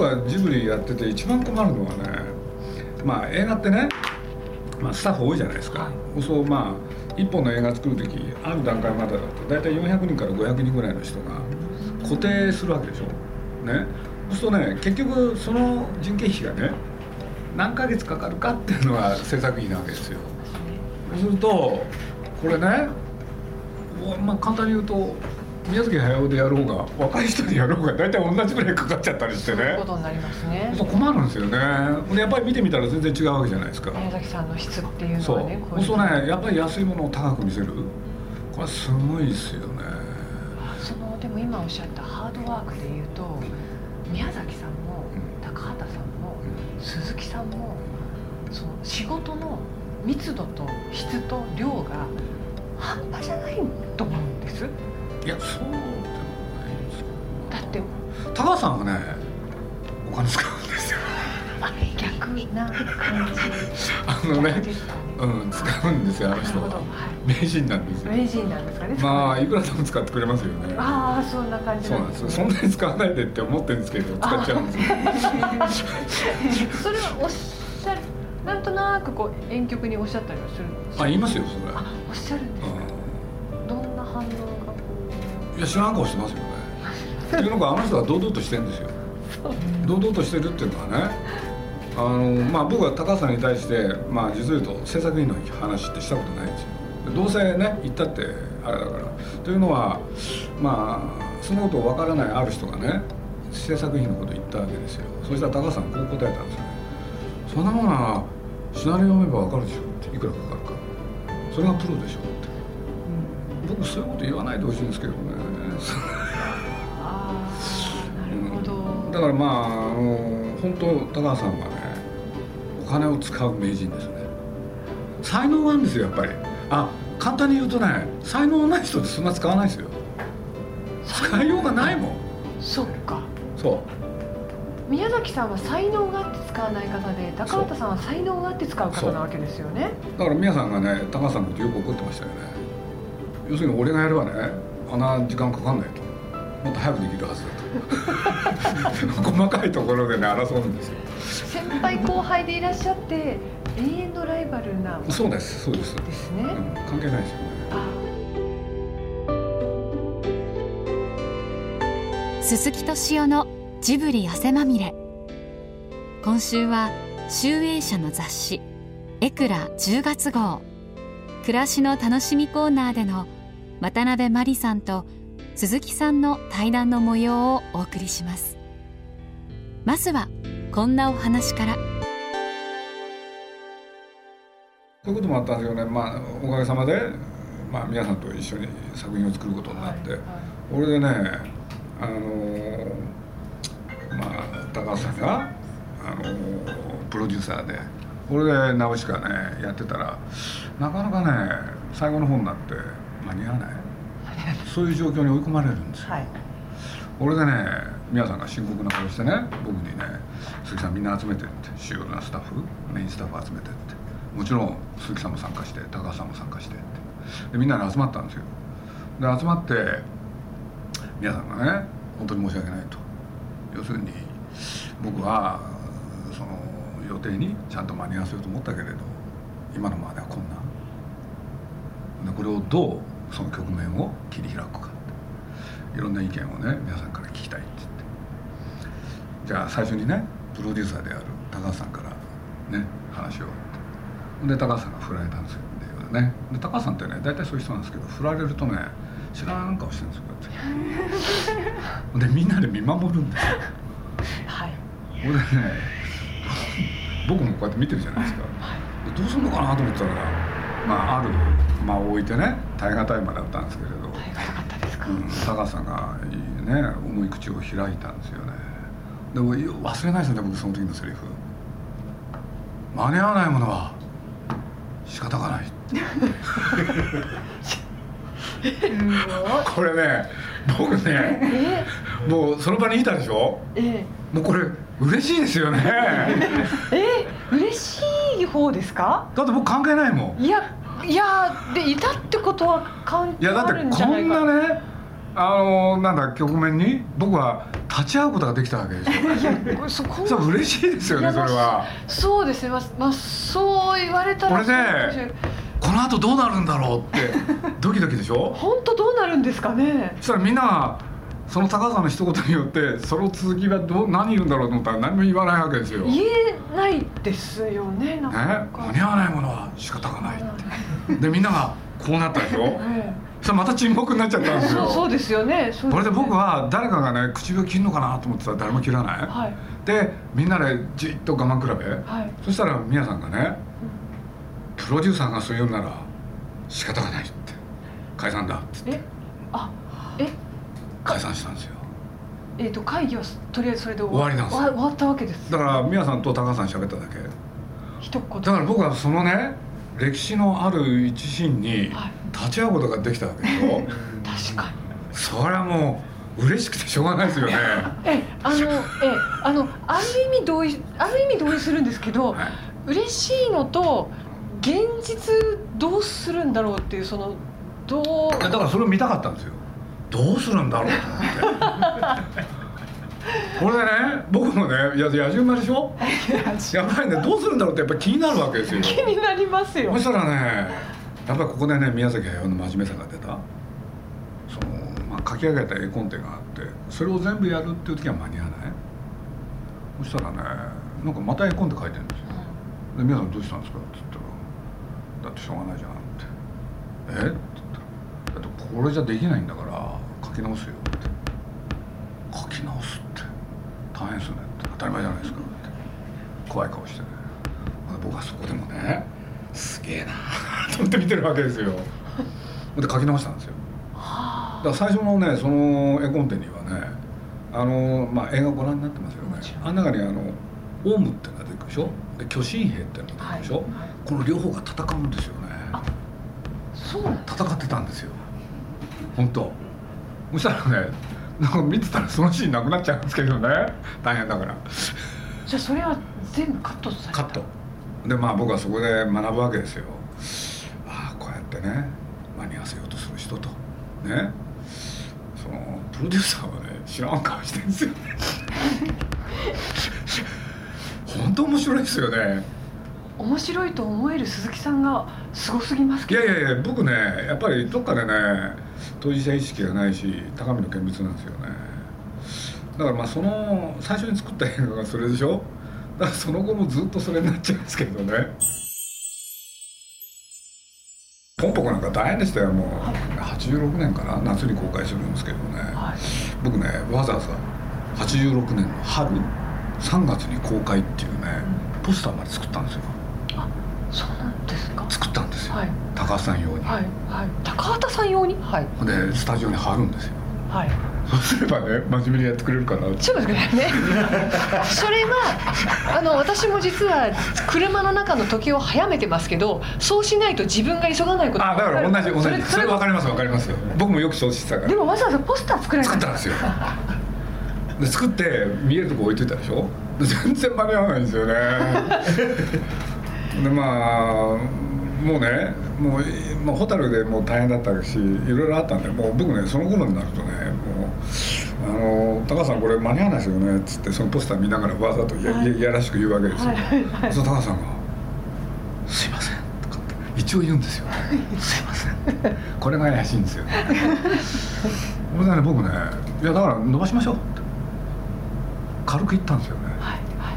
僕はジブリやってて一番困るのはねまあ映画ってね、まあ、スタッフ多いじゃないですか、そうまあ一本の映画作る時ある段階までだと大体400人から500人ぐらいの人が固定するわけでしょ。ね。そうするとね結局その人件費がね何ヶ月かかるかっていうのが制作費なわけですよ。そうするとこれねまあ簡単に言うと宮崎駿でやろうが若い人でやろうが大体同じぐらいかかっちゃったりしてね。そういうことになりますね。そう困るんですよね。やっぱり見てみたら全然違うわけじゃないですか。宮崎さんの質っていうのはねそう。そうね。やっぱり安いものを高く見せる。これすごいですよね。そのでも今おっしゃったハードワークでいうと宮崎さんも高畑さんも鈴木さんもその仕事の密度と質と量が半端じゃないと思うんですいやそうでもないですだって。高橋さんはねお金使うんですよ。あ逆な感じ。あのねうん使うんですよあの人は、はい、名人なんですよ。名人なんですかね？まあいくらでも使ってくれますよね。ああそんな感じそうなんですそんなに使わないでって思ってるんですけど使っちゃうんですよ。それはおっしゃるなんとなくこう遠曲におっしゃったりはするんですあ言いますよそれ。あおっしゃるんですいや知らん顔してますよね。っていうのがあの人は堂々としてるんですよ。堂々としてるっていうのはね。あのまあ僕は高橋さんに対してまあ実を言うと制作費の話ってしたことないんですよ。どうせね言ったってあれだから。というのはまあそのことを分からないある人がね制作費のこと言ったわけですよ。そしたら高橋さんこう答えたんですよね。そんなものはシナリオ読めば分かるでしょっていくらかかるか。それがプロでしょって、僕そういうこと言わないでほしいんですけどね。ああなるほど、うん、だからまああの本当高橋さんはねお金を使う名人ですね。才能があるんですよやっぱり。あ簡単に言うとね才能ない人ってそんな使わないですよ。使いようがないもん。そっか。そう。宮崎さんは才能があって使わない方で高畑さんは才能があって使う方なわけですよね。だから宮さんがね高畑さんのことよく怒ってましたよね。要するに俺がやればねあんな時間かかんないと。もっと早くできるはずだと。細かいところでね争うんですよ。先輩後輩でいらっしゃって永遠のライバルなそうですそうです。ですね、うん、関係ないですよね。鈴木敏夫のジブリ汗まみれ。今週は集英社の雑誌エクラ10月号。暮らしの楽しみコーナーでの渡辺真理さんと鈴木さんの対談の模様をお送りします。まずはこんなお話から。こういうこともあったんですよねまあおかげさまで、まあ、皆さんと一緒に作品を作ることになって、はいはい、俺でねあのーまあ、高橋さんがあのプロデューサーでこれで直しかねやってたらなかなかね最後の方になって間に合わない。そういう状況に追い込まれるんですよ、はい、俺でね皆さんが深刻な顔してね僕にね「鈴木さんみんな集めて」って主要なスタッフメインスタッフ集めてって。もちろん鈴木さんも参加して高橋さんも参加してって。でみんなで集まったんですよ。で集まって皆さんがね本当に申し訳ないと。要するに僕はその予定にちゃんと間に合わせようと思ったけれど今のままでは困難でこれをどうその局面を切り開くかいろんな意見をね皆さんから聞きたいって言って。じゃあ最初にねプロデューサーである高橋さんからね話をで高橋さんが振られたんですよ。ねで高橋さんってね大体そういう人なんですけど振られるとね知らん顔してるんですよこうやってでみんなで見守るんですよ。はい。俺ね僕もこうやって見てるじゃないですか、はい、どうするのかなと思ったらまあある間を置いてね耐え難い間だったんですけれど。耐え難かったですか、うん、高さんがね重い口を開いたんですよね。でも忘れないですよね僕その時のセリフ。間に合わないものは仕方がない。これね僕ねもうその場にいたでしょ、ええ、もうこれ嬉しいですよね。え？嬉しい方ですか？だって僕関係ないもん。いやいやでいたってことは関係あるんじゃないかいやだってこんなねあのなんだ局面に僕は立ち会うことができたわけですよ。いやそこそれ嬉しいですよねそれは。そうですね。まあ、まあ、そう言われたらこれねこの後どうなるんだろうってドキドキでしょ？本当どうなるんですかね。そしたらみんながその高橋さんの一言によってその続きはどう何言うんだろうと思ったら何も言わないわけですよ。言えないですよねなんねか、間に合わないものは仕方がないって。でみんながこうなったでしょ？え そしたらまた沈黙になっちゃったんえですよそうそうですよねそうこれで僕はは誰かがね唇を切るのかなと思ってたら誰も切らない、はい。でみんなでじっと我慢比べ。はい。そしたら宮さんがねプロデューサーがそう言うなら仕方がないって。解散だっつって。え？あえ解散したんですよ。えっ、と会議はとりあえずそれで終わりなんですよ。終わったわけです。だから宮さんと高橋さん喋っただけ。一言だから僕はそのね歴史のある一シーンにはい。立ち会うことができたわけでしょ。確かに。それはもう嬉しくてしょうがないですよね。えあの えあのある意味同意ある意味同意するんですけどはい。嬉しいのと現実どうするんだろうっていうそのどうだからそれを見たかったんですよどうするんだろうと思って。これでね僕もねいや野獣馬でしょ？やっぱりねどうするんだろうってやっぱり気になるわけですよ。気になりますよ。そしたらねやっぱりここでね宮崎駿の真面目さが出た。その、まあ、書き上げた絵コンテがあってそれを全部やるっていう時は間に合わない？そしたらねなんかまた絵コンテ書いてるんですよ。で宮さんどうしたんですか?」って言ったら「だってしょうがないじゃん」って「え？っ?」って言ったら「だってこれじゃできないんだから書き直すよ」って「書き直すって大変ですよね」って「当たり前じゃないですか」って怖い顔してね。僕はそこでもねすげえなと思って見てるわけですよ。で書き直したんですよ。はだから最初のねその絵コンテにはねあの、まあ、映画ご覧になってますよね。あん中にあのオウムってのが出てくるでしょ？で巨神兵ってのが出てくるでしょ、はいこの両方が戦うんですよね。あそう戦ってたんですよ。本当そしたらねなんか見てたらそのシーンなくなっちゃうんですけどね。大変だから。じゃあそれは全部カットされた？カット。でまあ僕はそこで学ぶわけですよ。ああこうやってね間に合わせようとする人と。ね。そのプロデューサーはね知らん顔してるんですよね。本当面白いですよね。面白いと思える鈴木さんがすごすぎますいけど。やいやいや僕ねやっぱりどっかでね当事者意識がないし高みの見物なんですよね。だからまあその最初に作った映画がそれでしょ？だからその後もずっとそれになっちゃうんですけどね。ポンポコなんか大変でしたよもう。86年かな？夏に公開するんですけどね。はい。僕ねわざわざ86年の春3月に公開っていうねポスターまで作ったんですよそうなんですか？作ったんですよ、はい。高橋さん用に、はいはい。高畑さん用に？はい。でスタジオに貼るんですよ。はい。そうすればね真面目にやってくれるかな。ってちょっと待ってくださいね。それはあの私も実は車の中の時計を早めてますけどそうしないと自分が急がないこと。あだから同じ同じ。それそれ分かります分かります僕もよくそうしてたから。でもわざわざポスター作られた。作ったんですよ。で作って見えるとこ置いといたでしょ？で全然間に合わないんですよねでまあもうねもう、まあ、ホタルでもう大変だったしいろいろあったんでもう僕ねその頃になるとねもう「あの高橋さんこれ間に合わないですよね」っつってそのポスター見ながらわざとや,、はい。い、やらしく言うわけですよ、その高橋さんが「すいません」とかって一応言うんですよ「すいません」これが怪しいんですよ。ねそれでね僕ね「いやだから伸ばしましょう」って。軽く言ったんですよねはいはい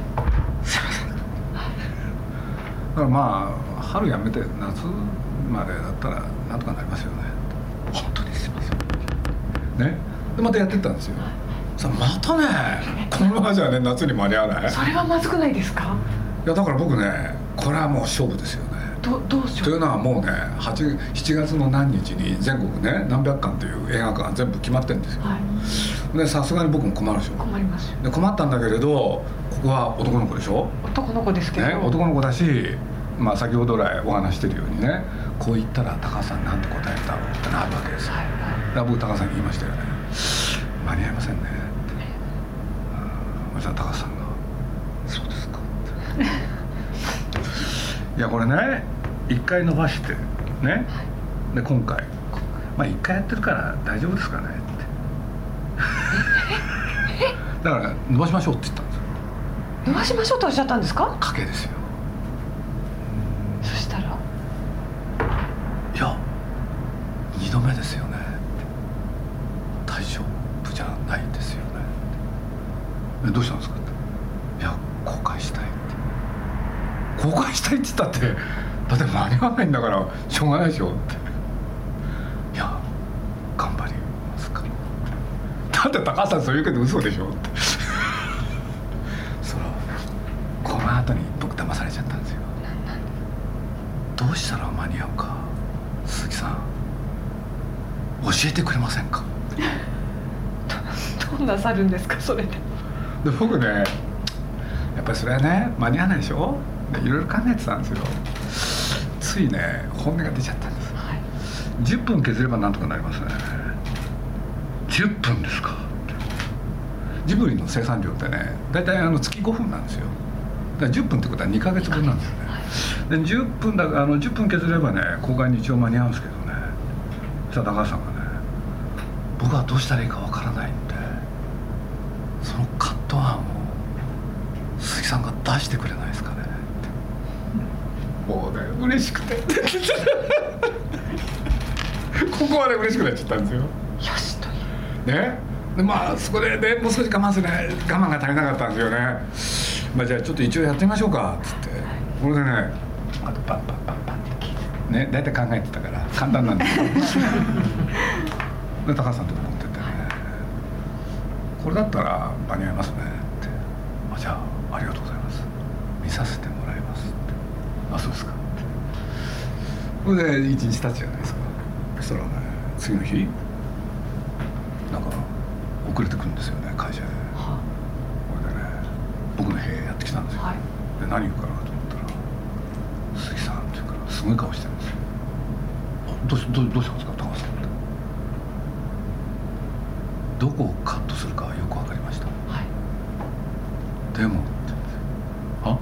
すいませんだからまあ春やめて夏までだったらなんとかなりますよね。本当にすいません。ね？でまたやってったんですよ。さあまたね。このままじゃね夏に間に合わない。いそれはまずくないですか？やだから僕ねこれはもう勝負ですよね。どどうしよう。というのはもうね8 7月の何日に全国ね何百館という映画館が全部決まってるんですよ。はいでさすがに僕も困るでしょ。困りますよ。で困ったんだけれどここは男の子でしょ。男の子ですけど、ね、男の子だし、まあ、先ほど来お話ししてるようにねこう言ったら高橋さんなんて答えたってなるわけです。よはい。僕高橋さんに言いましたよね。間に合いませんね。ってうんそしたら高橋さんが「そうですか」っ ていやこれね一回伸ばしてね。で今回。まあ一回やってるから大丈夫ですかねってだから伸ばしましょうって言ったんですよ。伸ばしましょうとおっしゃったんですか？賭けですよ。そしたら？いや二度目ですよね。大丈夫じゃないですよね。えどうしたんですか？いや後悔したいって。後悔したいって言ったってだって間に合わないんだからしょうがないでしょっていや頑張りますからだって高橋さんそう言うけど嘘でしょ。っ てそらこの後に僕騙されちゃったんですよ。どうしたら間に合うか鈴木さん。教えてくれませんか？ど うなさるんですかそれで。で僕ねやっぱりそれはね間に合わないでしょ？でいろいろ考えてたんですよ。ついね本音が出ちゃったんです。はい。10分削ればなんとかなりますね。10分ですか？ジブリの生産量ってね大体あの月5分なんですよ。だから10分ってことは2ヶ月分なんですよね。で10分だあの10分削ればね公開に一応間に合うんですけどね。そしたら高橋さんがね僕はどうしたらいいかわからないんでそのカット案を鈴木さんが出してくれないですかね。ってもうね嬉しくて。ここまで嬉しくなっちゃったんですよ。よしという。ねでまあそこでねもう少し我慢するね我慢が足りなかったんですよね。まあじゃあちょっと一応やってみましょうかっつって。これでねあとパンパンパンパン。ってね大体考えてたから簡単なんですよ。で高橋さんとこ持ってってね。これだったら間に合いますね。って。あじゃあありがとうございます。見させてもらいますって。あそうですか。って。これで一日経つじゃないですか。そしたらね次の日なんか遅れてくるんですよね会社ではこれでね僕の部屋やってきたんですよ、はい。で何言うかなと思ったら「鈴木さん」って言うからすごい顔してるんですよ。あどうしどうどうしたんですか高橋さんって。どこをカットするかはよく分かりました。はい。でもってあ？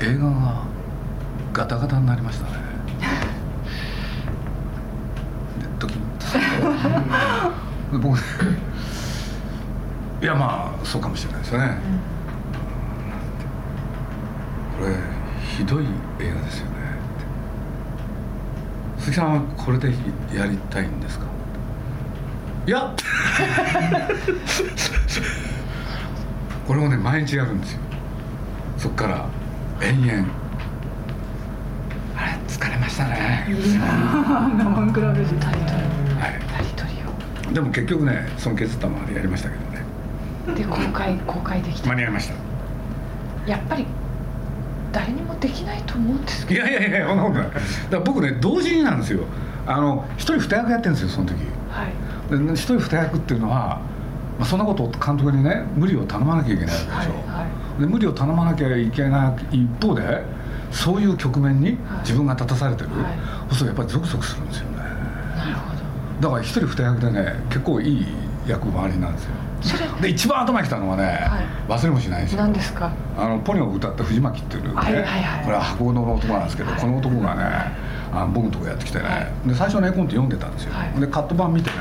映画がガタガタになりましたねでドキッとで僕ね。いやまあそうかもしれないですよね、これひどい映画ですよね。鈴木さんはこれでやりたいんですか？いや。これをね毎日やるんですよ。そっから延々。あれ疲れましたね。生比べずタリトルはいでも結局ねその削ったままでやりましたけどね。をで公開公開できた。間に合いました。やっぱり誰にもできないと思うんですいけど。やいやいやそんなことない。だから僕ね同時になんですよ。あの一人二役やってるんですよその時。はい。で一人二役っていうのは、まあ、そんなことを監督にね無理を頼まなきゃいけないわけでしょ、はいはい。で無理を頼まなきゃいけない一方でそういう局面に自分が立たされてる、はい。そうやっぱりゾクゾクするんですよねだから一人二役でね結構いい役回りなんですよ。で一番頭にきたのはね、は忘れもしないですよ。何ですか？あのポニョを歌った藤巻っていうね、はいはいはい。これは箱物の男なんですけど、はい。この男がねあの僕のとこやってきてね、はで最初の絵コンテ読んでたんですよ、はい。でカット版見てね、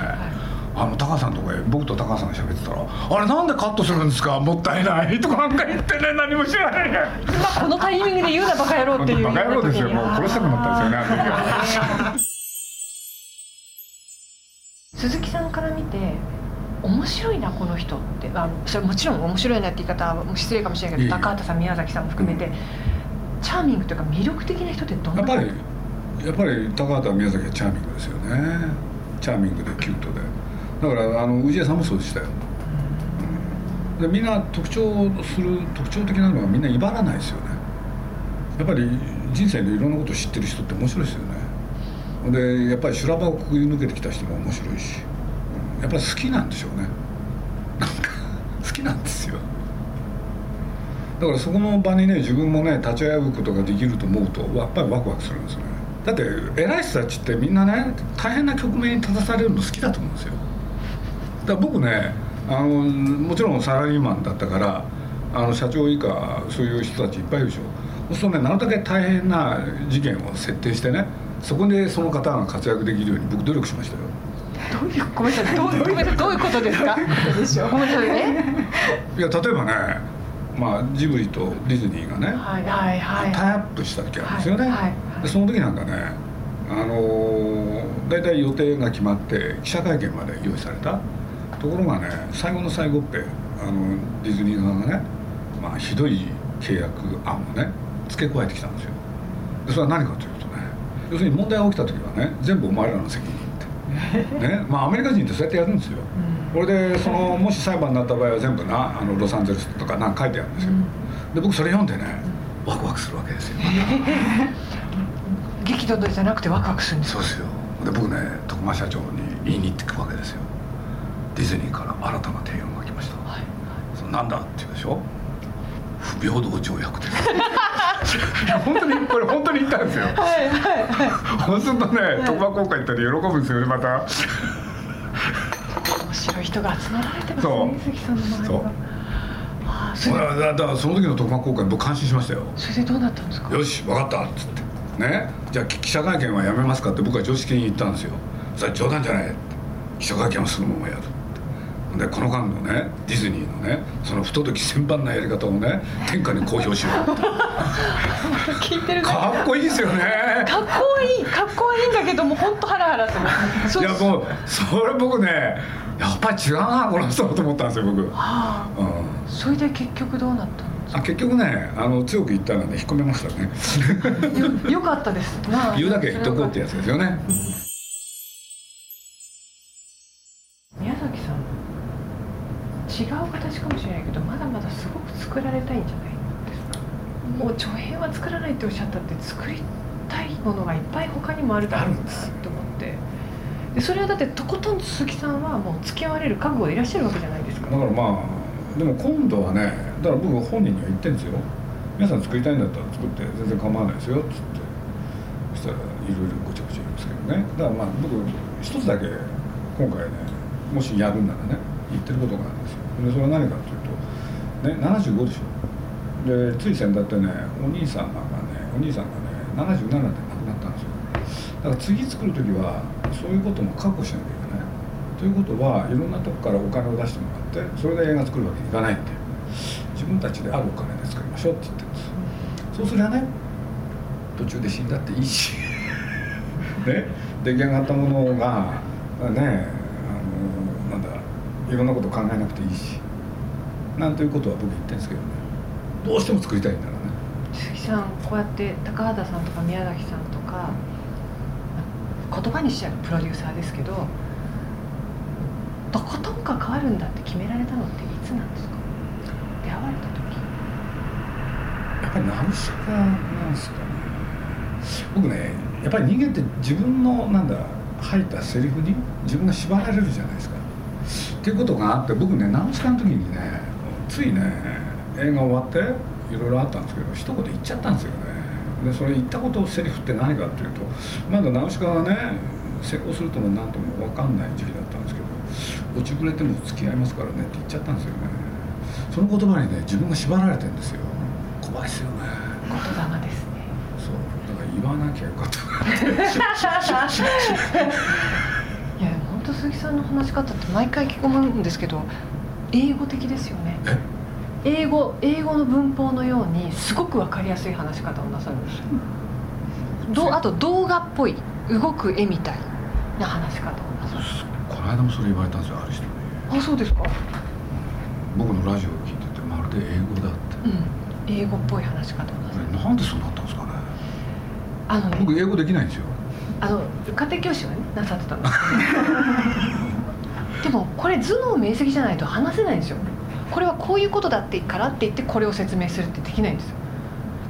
あの高橋さんとこへ僕と高橋さんが喋ってたら「あれなんでカットするんですか？もったいない」とかなんか言ってね何も知らない。ねまあこのタイミングで言うなバカ野郎っていう。バカ野郎ですよ。もう殺したくなったんですよねあの時は 鈴木さんから見て面白いなこの人って。あそれもちろん面白いなって言い方は失礼かもしれないけど高畑さん宮崎さんも含めて、チャーミングというか魅力的な人ってどんなやっぱりやっぱり高畑宮崎はチャーミングですよね。チャーミングでキュートで。だからあの氏家さんもそうでしたよ、うん。でみんな特徴する特徴的なのはみんな威張らないですよね。やっぱり人生でいろんなことを知ってる人って面白いですよねでやっぱり修羅場をくぐり抜けてきた人も面白いしやっぱり好きなんでしょうね。なんか 好きなんですよ。だからそこの場にね自分もね立ち会うことができると思うとやっぱりワクワクするんですよね。だって偉い人たちってみんなね大変な局面に立たされるの好きだと思うんですよ。だから僕ねあのもちろんサラリーマンだったからあの社長以下そういう人たちいっぱいいるでしょ。そうするとねなるだけ大変な事件を設定してねそこでその方が活躍できるように僕努力しましたよ。どういうごめんなさいどうごめんなさいどういうことですか？ごめんなさいね。いや例えばねまあジブリとディズニーがね、はいはいはい。タイアップした時あるんですよね、はいはい。でその時なんかねあのー大体予定が決まって記者会見まで用意された。ところがね最後の最後ってあのディズニー側がね、まあ、ひどい契約案をね付け加えてきたんですよ。でそれは何かという要するに問題が起きた時はね全部お前らの責任って。ねまあアメリカ人ってそうやってやるんですよ。これでそのもし裁判になった場合は全部なあのロサンゼルスとかなんか書いてあるんですよ、で僕それ読んでねワクワクするわけですよ。激怒じゃなくてワクワクするんですそうですよ。で僕ね徳間社長に言いに行ってくわけですよ。ディズニーから新たな提案が来ました、はいそのなんだって言うでしょ？不平等条約です 本当にこれ本当に言ったんですよ。はいはいそうするとね徳間公会行ったら喜ぶんですよねまた。面白い人が集まられてますね関さんの周りそう。それ。だからその時の徳間公会僕感心しましたよ。それでどうなったんですか？よし分かったっつって。ね？じゃあ記者会見はやめますかって僕は常識に言ったんですよ。それは冗談じゃない。記者会見はすぐままやる。ってでこの間のねディズニーのねその不届き千番なやり方をね天下に公表しよう。っ て聞いてるかっこいいですよね。かっこいいかっこいいんだけども本当ハラハラする。いやもうそれ僕ねやっぱり違うなこの人と思ったんですよ僕、うん、はあそれで結局どうなったんですあ結局ねあの強く言ったらね引っ込めましたね。かよよかったです。言うだけ言っとこうってやつですよね違う形かもしれないけどまだまだすごく作られたいんじゃないですか。もう長編は作らないっておっしゃったって作りたいものがいっぱい他にもあるだろうなと思ってでそれはだってとことん鈴木さんはもう付き合われる覚悟でいらっしゃるわけじゃないですか。だからまあでも今度はねだから僕本人には言ってるんですよ。皆さん作りたいんだったら作って全然構わないですよっつってそしたらいろいろごちゃごちゃ言いますけどね。だからまあ僕一つだけ今回ねもしやるんならね言ってることがあるんですよでそれは何かというとね75でしょ。でつい先だってねお兄さんがねお兄さんがね77で亡くなったんですよ。だから次作る時はそういうことも覚悟しなきゃいけない。ということはいろんなとこからお金を出してもらってそれで映画作るわけにいかないんで自分たちであるお金で作りましょうって言ってるんです。そうすりゃね途中で死んだっていいし。ね。出来上がったものがねいろんなこと考えなくていいし。なんていうことは僕言ってるんですけどね。どうしても作りたいんだからね。鈴木さんこうやって高畑さんとか宮崎さんとか言葉にしちゃうプロデューサーですけどとことん関わるんだって決められたのっていつなんですか？出会われた時。やっぱりナウシカなんですかね。僕ねやっぱり人間って自分のなんだ吐いたセリフに自分が縛られるじゃないですかっていうことがあって僕ねナウシカの時にねついね映画終わっていろいろあったんですけど一言言っちゃったんですよね。でそれ言ったことセリフって何かっていうとまだナウシカがね成功するとも何とも分かんない時期だったんですけど落ちぶれても付き合いますからねって言っちゃったんですよね。その言葉にね自分が縛られてるんですよ。怖いですよね。言霊ですね。そう。だから言わなきゃよかったいや本当鈴木さんの話し方って毎回聞くもんですけど英語的ですよね。英語英語の文法のようにすごく分かりやすい話し方をなさるんですよ。どうあと動画っぽい動く絵みたいな話し方をなさるこの間もそれ言われたんですよある人に。あそうですか？僕のラジオを聞いててまるで英語だって。うん。英語っぽい話し方をなさる。えなんでそうなったんですかね。あのね。僕英語できないんですよあの家庭教師はねなさってたんですでもこれ頭脳明晰じゃないと話せないんですよ。これはこういうことだってからって言ってこれを説明するってできないんですよ。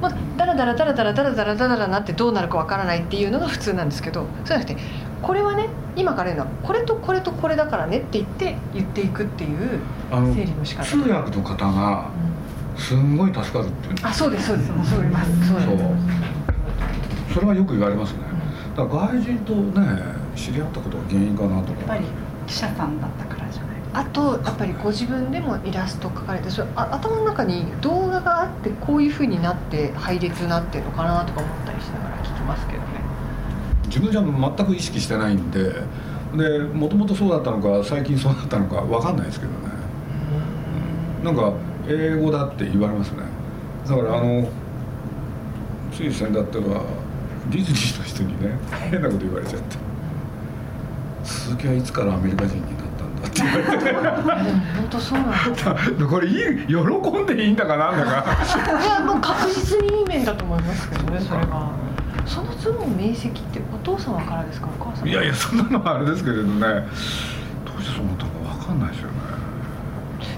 まあ、だらだらだらだらだらだらだらだらなってどうなるかわからないっていうのが普通なんですけどそうじゃなくてこれはね今から言うのはこれとこれとこれだからねって言って言っていくっていう整理の仕方通訳の方がすんごい助かるっていうあそうですそうですそうですそうそうですそれはよく言われますね外人とね知り合ったことが原因かなと思うやっぱり記者さんだったからじゃない？あとやっぱりご自分でもイラスト描かれてそれあ頭の中に動画があってこういうふうになって配列になってるのかなとか思ったりしながら聞きますけどね。自分じゃ全く意識してないんででもともとそうだったのか最近そうだったのか分かんないですけどね、うん、なんか英語だって言われますね。だからあのつい先だったらディズニーの人にね変なこと言われちゃって。鈴木はいつからアメリカ人になったんだって。言われてそうなんだ。これいい喜んでいいんだかなんだか。いやもう確実にいい面だと思いますけどねそれは。そのってお父様からですかお母様いやいやそんなのはあれですけれどね。どうしてそう思ったのか分かんないですよね。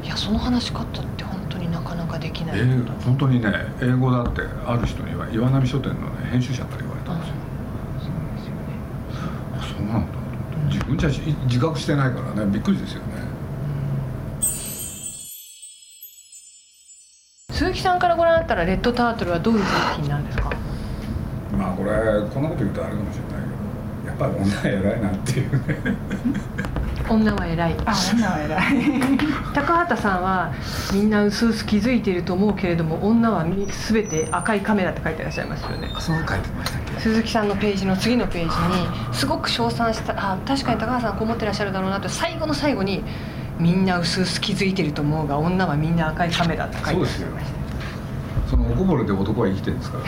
いやその話し方って本当になかなかできない。えー、本当にね英語だってある人には岩波書店の、ね、編集者から言われたんですよ、そうですよねあそうなんだ分じゃ自覚してないからねびっくりですよね鈴木さん。からご覧になったらレッドタートルはどういう作品なん。ですかまあこれこん。なこと言うとあれかもしれないけどやっぱり女は偉いなっていうね女は偉いあ女は偉い高畑さん。はみん。な薄々気づいていると思うけれども女は全て赤いカメラって書いてらっしゃいますよねそう書いてました鈴木さんのページの次のページにすごく称賛したあ確かに高畑さんはこう思ってらっしゃるだろうなと最後の最後にみんな薄々気づいてると思うが女はみんな赤いカメラって書いてらっしゃいましたそのおこぼれで男は生きてるんですから。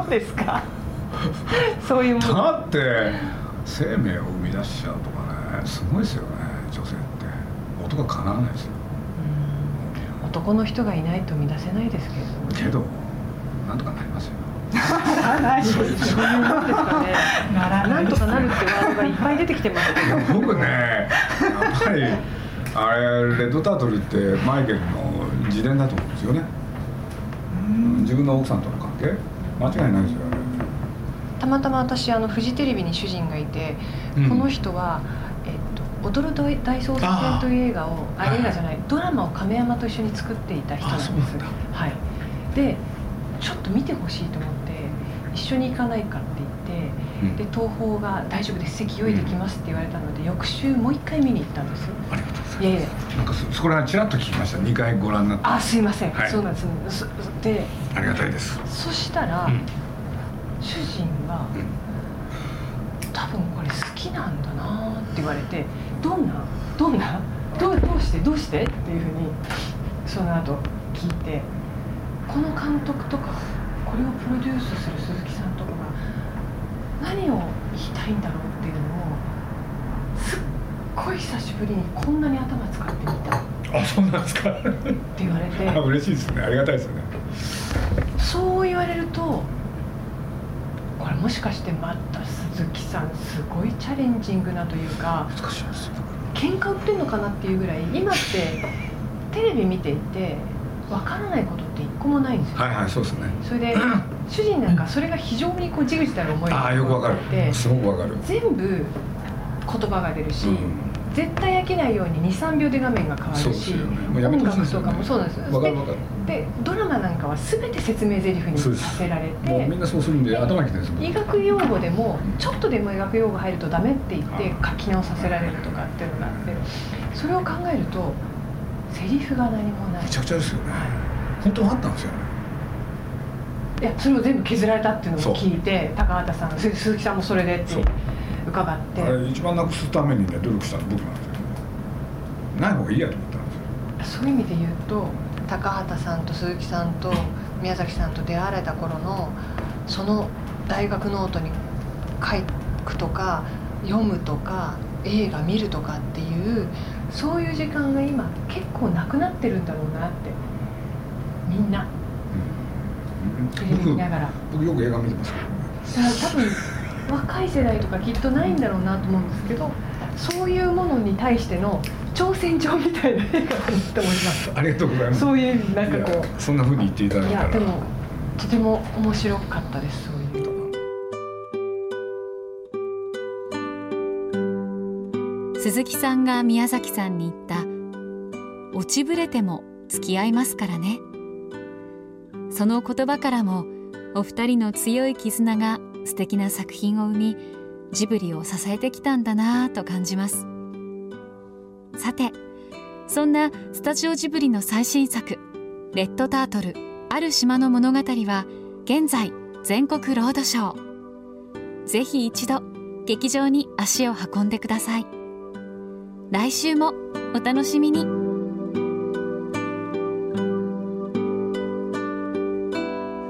そうですか。そういうもの。だって生命を生み出しちゃうとかねすごいですよね女性って。男はかなわないですよ。男の人がいないと生み出せないですけれど。もけどなんとかなりますよならないですそういうものですかね。なんとかなるってワードがいっぱい出てきてますけど僕ねやっぱりあれレッドタートルってマイケルの自伝だと思うんですよね。自分の奥さんとの関係？間違いないですよ。あれたまたま私あのフジテレビに主人がいて、うん。この人は、えっと「踊る大大捜査線」という映画をあはい映画じゃないドラマを亀山と一緒に作っていた人なんです。はい、でちょっと見てほしいと思って一緒に行かないかって言って、うん。で東宝が「大丈夫です席用意できます」って言われたので、翌週もう一回見に行ったんですありがとうございます。いやいや。なんかそそこらちらっと聞きました。2回ご覧になってあすいません、はい。そうなんです。そでありがたいです。そしたら、うん。主人が、多分これ好きなんだなって言われてどんなどんなどうどうしてどうしてっていうふうにその後聞いてこの監督とかこれをプロデュースする鈴木さんとかが何を言いたいんだろうっていうのをすっごい久しぶりにこんなに頭使ってみた。ってあそうなんですか。言われて。あ嬉しいですね。ありがたいですね。そう言われるとこれもしかしてまた鈴木さんすごいチャレンジングなというか難しいですよ喧嘩売ってんのかなっていうぐらい今ってテレビ見ていてわからないこと個もないんですよ、はいはいそうですね。それで主人なんかそれが非常にこうじぐじたる思いああよくわかがあってるすごくわかる。全部言葉が出るし、うん。絶対飽きないように23秒で画面が変わるし、音楽とかもそうなんですわかるわかる。でドラマなんかは全て説明台詞にさせられもうみてんなそうするんで頭きてるんです医学用語でもちょっとでも医学用語入るとダメって言って書き直させられるとかっていうのがあってそれを考えるとセリフが何もない。めちゃくちゃですよね本当はあったんですよね。いやそれを全部削られたっていうのを聞いて高畑さんす鈴木さんもそれでって伺って。あれ一番なくすためにね努力したの僕なんですよ。ねない方がいいやと思ったんですよ。そういう意味で言うと高畑さんと鈴木さんと宮崎さんと出会われた頃のその大学ノートに書くとか読むとか映画見るとかっていうそういう時間が今結構なくなってるんだろうなってみんな。うん。テレビ見ながら。僕よく映画見てますけどね。だから多分若い世代とかきっとないんだろうなと思うんですけどそういうものに対しての挑戦状みたいな映画だなって思います。ありがとうございます。そういうなんかこう。そんな風に言っていただいいたら。やでもとても面白かったですそういう鈴木さんが宮崎さんに言った「落ちぶれても付き合いますからね」その言葉からもお二人の強い絆が素敵な作品を生みジブリを支えてきたんだなぁと感じます。さてそんなスタジオジブリの最新作「レッドタートルある島の物語」は現在全国ロードショー。ぜひ一度劇場に足を運んでください。来週もお楽しみに。